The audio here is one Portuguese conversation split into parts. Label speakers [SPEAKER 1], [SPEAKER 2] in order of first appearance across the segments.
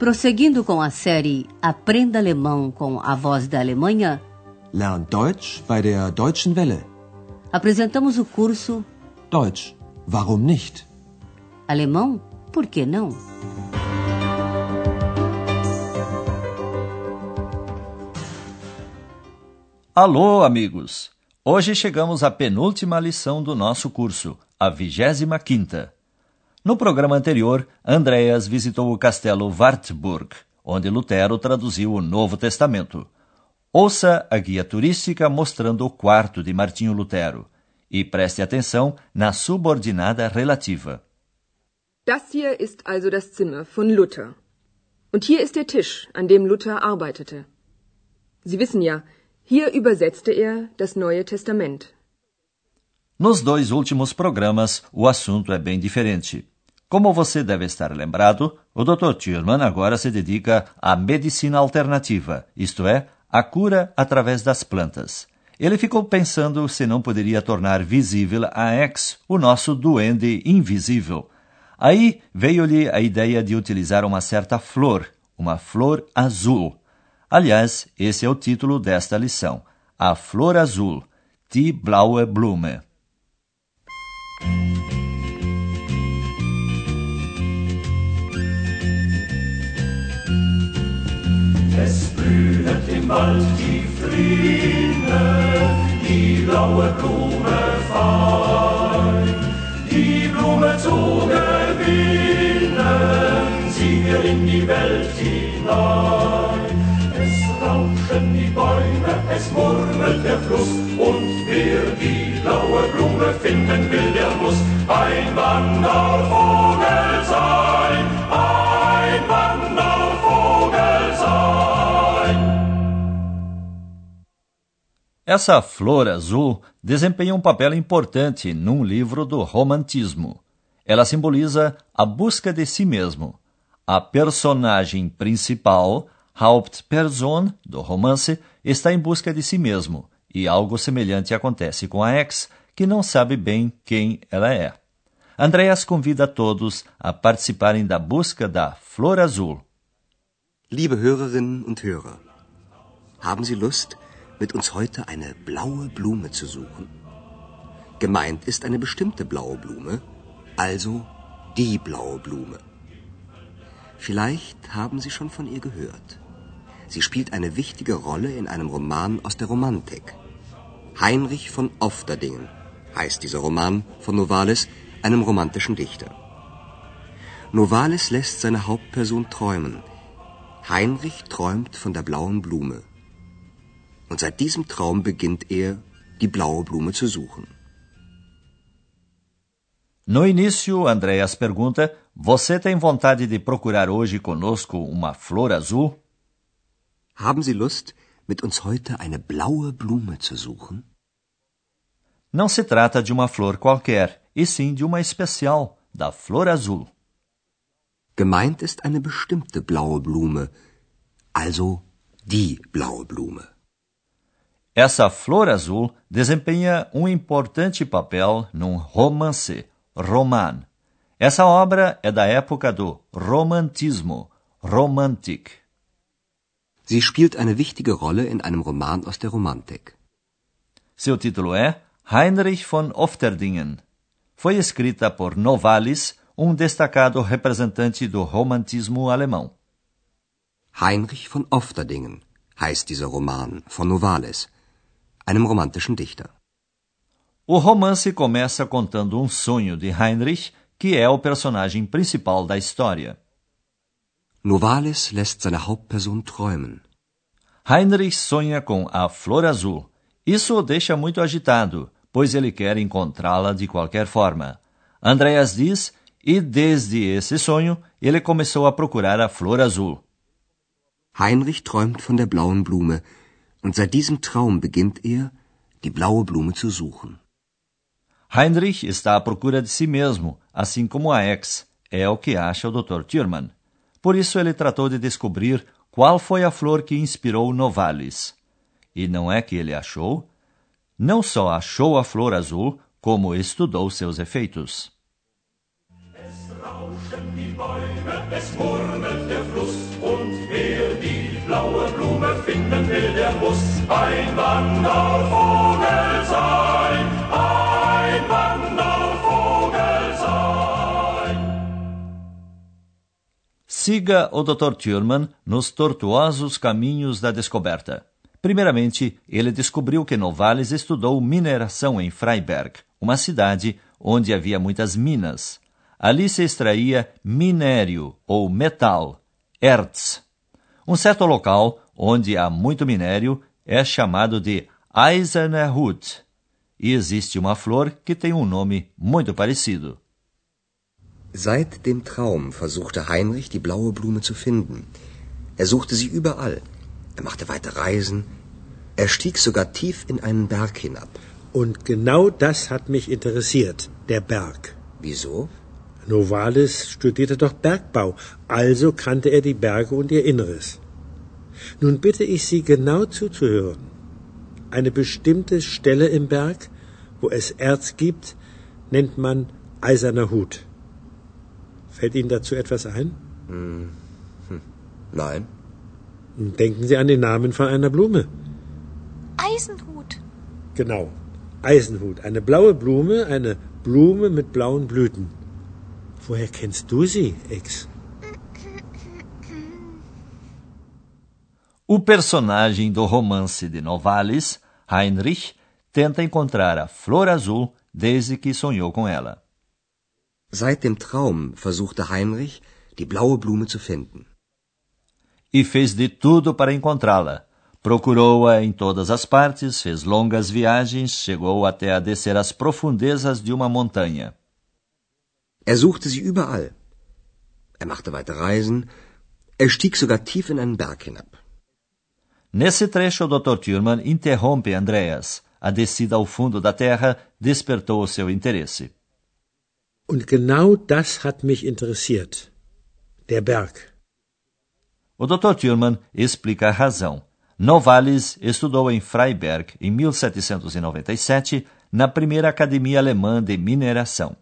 [SPEAKER 1] Prosseguindo com a série Aprenda Alemão com a Voz da Alemanha,
[SPEAKER 2] Lern Deutsch bei der Deutschen Welle.
[SPEAKER 1] apresentamos o curso
[SPEAKER 2] Deutsch, warum nicht?
[SPEAKER 1] Alemão, por que não?
[SPEAKER 3] Alô, amigos! Hoje chegamos à penúltima lição do nosso curso, a vigésima quinta. No programa anterior, Andreas visitou o castelo Wartburg, onde Lutero traduziu o Novo Testamento. Ouça a guia turística mostrando o quarto de Martinho Lutero e preste atenção na subordinada relativa.
[SPEAKER 4] Das hier ist also das Zimmer von Luther. Und hier ist der Tisch, an dem Luther arbeitete. Sie wissen ja, hier übersetzte er das Neue Testament.
[SPEAKER 3] Nos dois últimos programas, o assunto é bem diferente. Como você deve estar lembrado, o Dr. Thurman agora se dedica à medicina alternativa, isto é, à cura através das plantas. Ele ficou pensando se não poderia tornar visível a X, o nosso duende invisível. Aí veio-lhe a ideia de utilizar uma certa flor, uma flor azul. Aliás, esse é o título desta lição: A Flor Azul, Die Blaue Blume.
[SPEAKER 5] Wald die Fliene, die blaue Blume fein. Die Blume zu gewinnen, wir in die Welt hinein. Es rauschen die Bäume, es murmelt der Fluss, und wer die blaue Blume finden will, der muss ein Wandervogel
[SPEAKER 3] Essa flor azul desempenha um papel importante num livro do romantismo. Ela simboliza a busca de si mesmo. A personagem principal, Hauptperson, do romance, está em busca de si mesmo, e algo semelhante acontece com a ex, que não sabe bem quem ela é. Andreas convida todos a participarem da busca da flor azul.
[SPEAKER 6] Liebe Hörerinnen und Hörer, haben Sie Lust, mit uns heute eine blaue Blume zu suchen? Gemeint ist eine bestimmte blaue Blume, also die blaue Blume. Vielleicht haben Sie schon von ihr gehört. Sie spielt eine wichtige Rolle in einem Roman aus der Romantik. Heinrich von Ofterdingen heißt dieser Roman von Novalis, einem romantischen Dichter. Novalis lässt seine Hauptperson träumen. Heinrich träumt von der blauen Blume. Und seit diesem Traum beginnt er, die blaue Blume zu suchen.
[SPEAKER 3] No início, Andreas pergunta: Você tem vontade de procurar hoje conosco uma flor azul?
[SPEAKER 6] Haben Sie Lust, mit uns heute eine blaue Blume zu suchen?
[SPEAKER 3] Não se trata de uma flor qualquer, e sim de uma especial, da flor azul.
[SPEAKER 6] Gemeint ist eine bestimmte blaue Blume, also die blaue Blume.
[SPEAKER 3] Essa flor azul desempenha um importante papel num romance, roman. Essa obra é da época do romantismo, romantic.
[SPEAKER 6] Sie spielt eine wichtige Rolle in einem Roman aus der Romantik.
[SPEAKER 3] Seu título é Heinrich von Ofterdingen. Foi escrita por Novalis, um destacado representante do romantismo alemão.
[SPEAKER 6] Heinrich von Ofterdingen heißt dieser Roman von Novalis, einem romantischen Dichter.
[SPEAKER 3] O romance começa contando um sonho de Heinrich, que é o personagem principal da história.
[SPEAKER 6] Novalis lässt seine Hauptperson träumen.
[SPEAKER 3] Heinrich sonha com a flor azul. Isso o deixa muito agitado, pois ele quer encontrá-la de qualquer forma. Andreas diz, e desde esse sonho ele começou a procurar a flor azul.
[SPEAKER 6] Heinrich träumt von der blauen Blume, und seit diesem Traum beginnt er, die blaue Blume zu suchen.
[SPEAKER 3] Heinrich está à procura de si mesmo, assim como a ex, é o que acha o Dr. Thurman. Por isso ele tratou de descobrir qual foi a flor que inspirou Novalis. E não é que ele achou? Não só achou a flor azul, como estudou seus efeitos.
[SPEAKER 5] Es ein Wandervogel sein. Ein Wandervogel sein.
[SPEAKER 3] Siga o Dr. Thurman nos tortuosos caminhos da descoberta. Primeiramente, ele descobriu que Novalis estudou mineração em Freiberg, uma cidade onde havia muitas minas. Ali se extraía minério ou metal, Erz. Um certo local onde há muito minério é chamado de Eiserner Hut. E existe uma flor que tem um nome muito parecido.
[SPEAKER 6] Seit dem Traum versuchte Heinrich, die blaue Blume zu finden. Er suchte sie überall. Er machte weite Reisen. Er stieg sogar tief in einen Berg hinab.
[SPEAKER 7] Und genau das hat mich interessiert, der Berg.
[SPEAKER 6] Wieso?
[SPEAKER 7] Novalis studierte doch Bergbau, also kannte er die Berge und ihr Inneres. Nun bitte ich Sie genau zuzuhören. Eine bestimmte Stelle im Berg, wo es Erz gibt, nennt man eiserner Hut. Fällt Ihnen dazu etwas ein?
[SPEAKER 6] Hm. Hm. Nein.
[SPEAKER 7] Denken Sie an den Namen von einer Blume.
[SPEAKER 8] Eisenhut.
[SPEAKER 7] Genau. Eisenhut. Eine blaue Blume, eine Blume mit blauen Blüten. Woher kennst du sie, Ex?
[SPEAKER 3] O personagem do romance de Novalis, Heinrich, tenta encontrar a flor azul desde que sonhou com ela.
[SPEAKER 6] Seit dem Traum versuchte Heinrich, die blaue Blume zu finden.
[SPEAKER 3] E fez de tudo para encontrá-la. Procurou-a em todas as partes, fez longas viagens, chegou até a descer as profundezas de uma montanha.
[SPEAKER 6] Er suchte sie überall. Er machte weite Reisen. Er stieg sogar tief in einen Berg hinab.
[SPEAKER 3] Nesse trecho, o Dr. Thurman interrompe Andreas. A descida ao fundo da terra despertou o seu interesse.
[SPEAKER 7] Und genau das hat mich interessiert. Der Berg.
[SPEAKER 3] O Dr. Thurman explica a razão. Novalis estudou em Freiberg em 1797, na primeira academia alemã de mineração.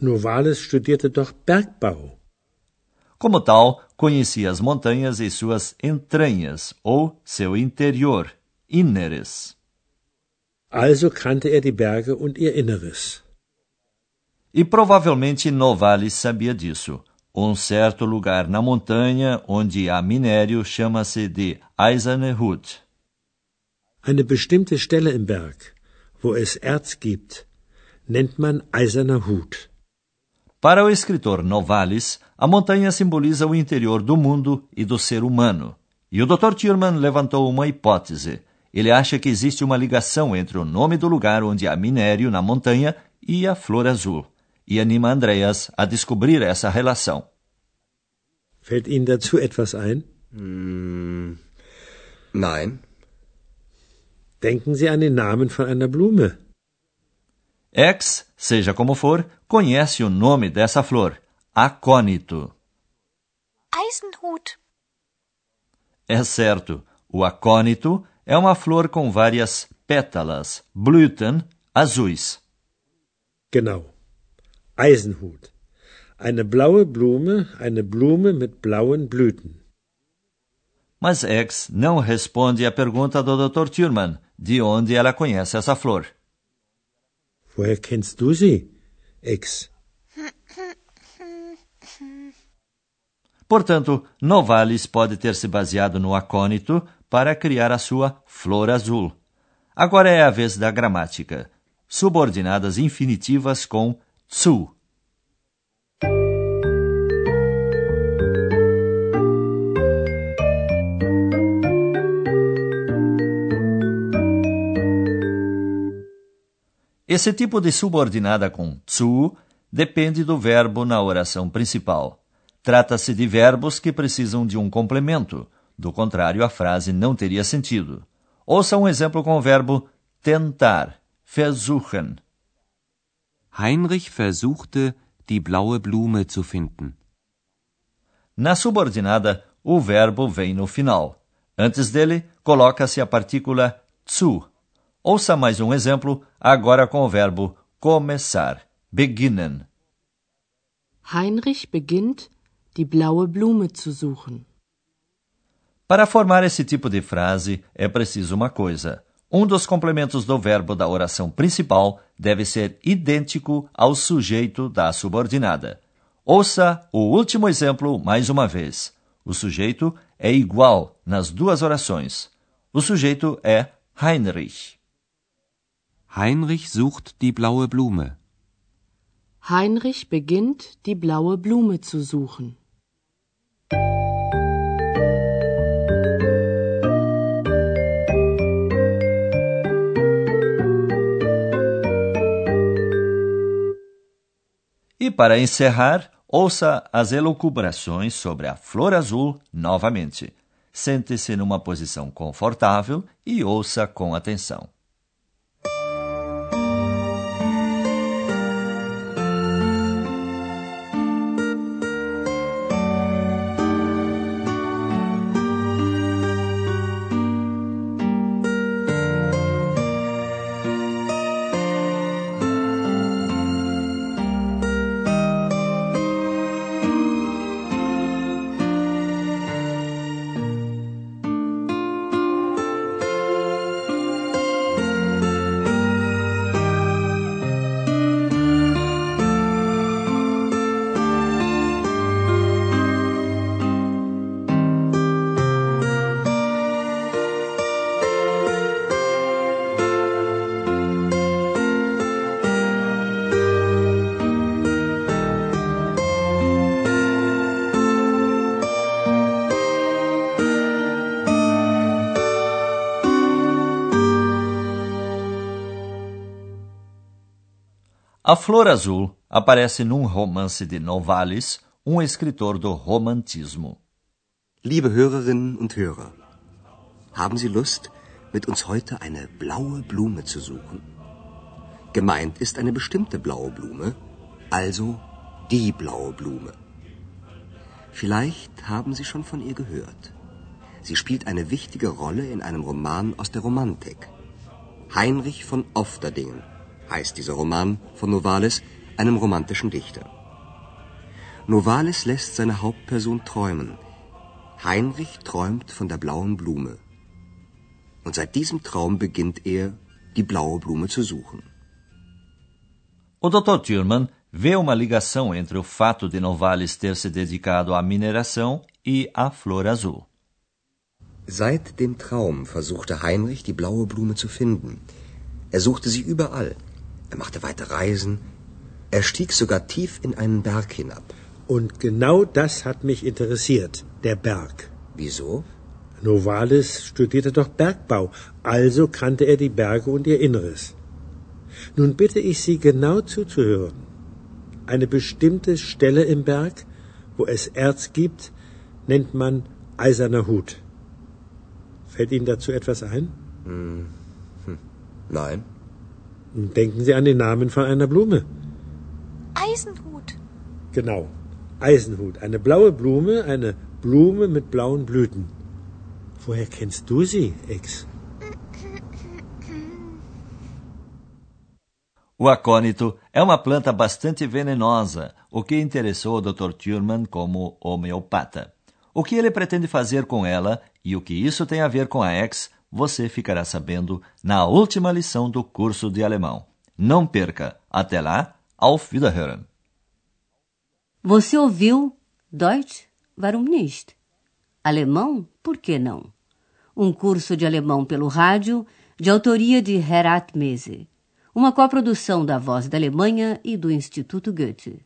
[SPEAKER 7] Novalis studierte doch Bergbau.
[SPEAKER 3] Como tal, conhecia as montanhas e suas entranhas, ou seu interior, Inneres.
[SPEAKER 7] Also kannte er die Berge und ihr Inneres.
[SPEAKER 3] E provavelmente Novalis sabia disso. Um certo lugar na montanha onde há minério chama-se de Eiserne Hut.
[SPEAKER 7] Eine bestimmte Stelle im Berg, wo es Erz gibt, nennt man Eiserner Hut.
[SPEAKER 3] Para o escritor Novalis, a montanha simboliza o interior do mundo e do ser humano. E o Dr. Thurman levantou uma hipótese. Ele acha que existe uma ligação entre o nome do lugar onde há minério na montanha e a flor azul. E anima Andreas a descobrir essa relação.
[SPEAKER 7] Fällt Ihnen dazu etwas ein?
[SPEAKER 6] Hm. Nein.
[SPEAKER 7] Denken Sie an den Namen von einer Blume.
[SPEAKER 3] X, seja como for, conhece o nome dessa flor, acônito.
[SPEAKER 8] Eisenhut.
[SPEAKER 3] É certo, o acônito é uma flor com várias pétalas, Blüten, azuis.
[SPEAKER 7] Genau. Eisenhut. Eine blaue Blume, eine Blume mit blauen Blüten.
[SPEAKER 3] Mas X não responde à pergunta do Dr. Thurman, de onde ela conhece essa flor.
[SPEAKER 7] Woher kennst du sie, Ex?
[SPEAKER 3] Portanto, Novalis pode ter se baseado no acônito para criar a sua flor azul. Agora é a vez da gramática. Subordinadas infinitivas com zu. Esse tipo de subordinada com zu depende do verbo na oração principal. Trata-se de verbos que precisam de um complemento, do contrário, a frase não teria sentido. Ouça um exemplo com o verbo tentar, versuchen.
[SPEAKER 9] Heinrich versuchte, die blaue Blume zu finden.
[SPEAKER 3] Na subordinada, o verbo vem no final. Antes dele, coloca-se a partícula zu. Ouça mais um exemplo, agora com o verbo começar, beginnen.
[SPEAKER 4] Heinrich beginnt, die blaue Blume zu suchen.
[SPEAKER 3] Para formar esse tipo de frase, é preciso uma coisa. Um dos complementos do verbo da oração principal deve ser idêntico ao sujeito da subordinada. Ouça o último exemplo mais uma vez. O sujeito é igual nas duas orações. O sujeito é Heinrich.
[SPEAKER 9] Heinrich sucht die blaue Blume.
[SPEAKER 10] Heinrich beginnt, die blaue Blume zu suchen.
[SPEAKER 3] E para encerrar, ouça as elucubrações sobre a flor azul novamente. Sente-se numa posição confortável e ouça com atenção. A Flor Azul aparece num romance de Novalis, um escritor do romantismo.
[SPEAKER 6] Liebe Hörerinnen und Hörer, haben Sie Lust, mit uns heute eine blaue Blume zu suchen? Gemeint ist eine bestimmte blaue Blume, also die blaue Blume. Vielleicht haben Sie schon von ihr gehört. Sie spielt eine wichtige Rolle in einem Roman aus der Romantik. Heinrich von Ofterdingen heißt dieser Roman von Novalis, einem romantischen Dichter. Novalis lässt seine Hauptperson träumen. Heinrich träumt von der blauen Blume. Und seit diesem Traum beginnt er, die blaue Blume zu suchen.
[SPEAKER 3] O Dr. Thurman vê uma ligação entre o fato de Novalis ter se dedicado à mineração e à flor azul.
[SPEAKER 6] Seit dem Traum versuchte Heinrich, die blaue Blume zu finden. Er suchte sie überall. Er machte weite Reisen. Er stieg sogar tief in einen Berg hinab.
[SPEAKER 7] Und genau das hat mich interessiert, der Berg.
[SPEAKER 6] Wieso?
[SPEAKER 7] Novalis studierte doch Bergbau, also kannte er die Berge und ihr Inneres. Nun bitte ich Sie genau zuzuhören. Eine bestimmte Stelle im Berg, wo es Erz gibt, nennt man eiserner Hut. Fällt Ihnen dazu etwas ein?
[SPEAKER 6] Hm. Hm. Nein.
[SPEAKER 7] Denken Sie an den Namen von einer Blume.
[SPEAKER 8] Eisenhut.
[SPEAKER 7] Genau, Eisenhut. Eine blaue Blume, eine Blume mit blauen Blüten. Woher kennst du sie, Ex?
[SPEAKER 3] O acônito é uma planta bastante venenosa, o que interessou o Dr. Thurman como homeopata. O que ele pretende fazer com ela e o que isso tem a ver com a ex você ficará sabendo na última lição do curso de alemão. Não perca! Até lá, auf Wiederhören!
[SPEAKER 1] Você ouviu Deutsch? Warum nicht? Alemão? Por que não? Um curso de alemão pelo rádio, de autoria de Herat Mese. Uma coprodução da Voz da Alemanha e do Instituto Goethe.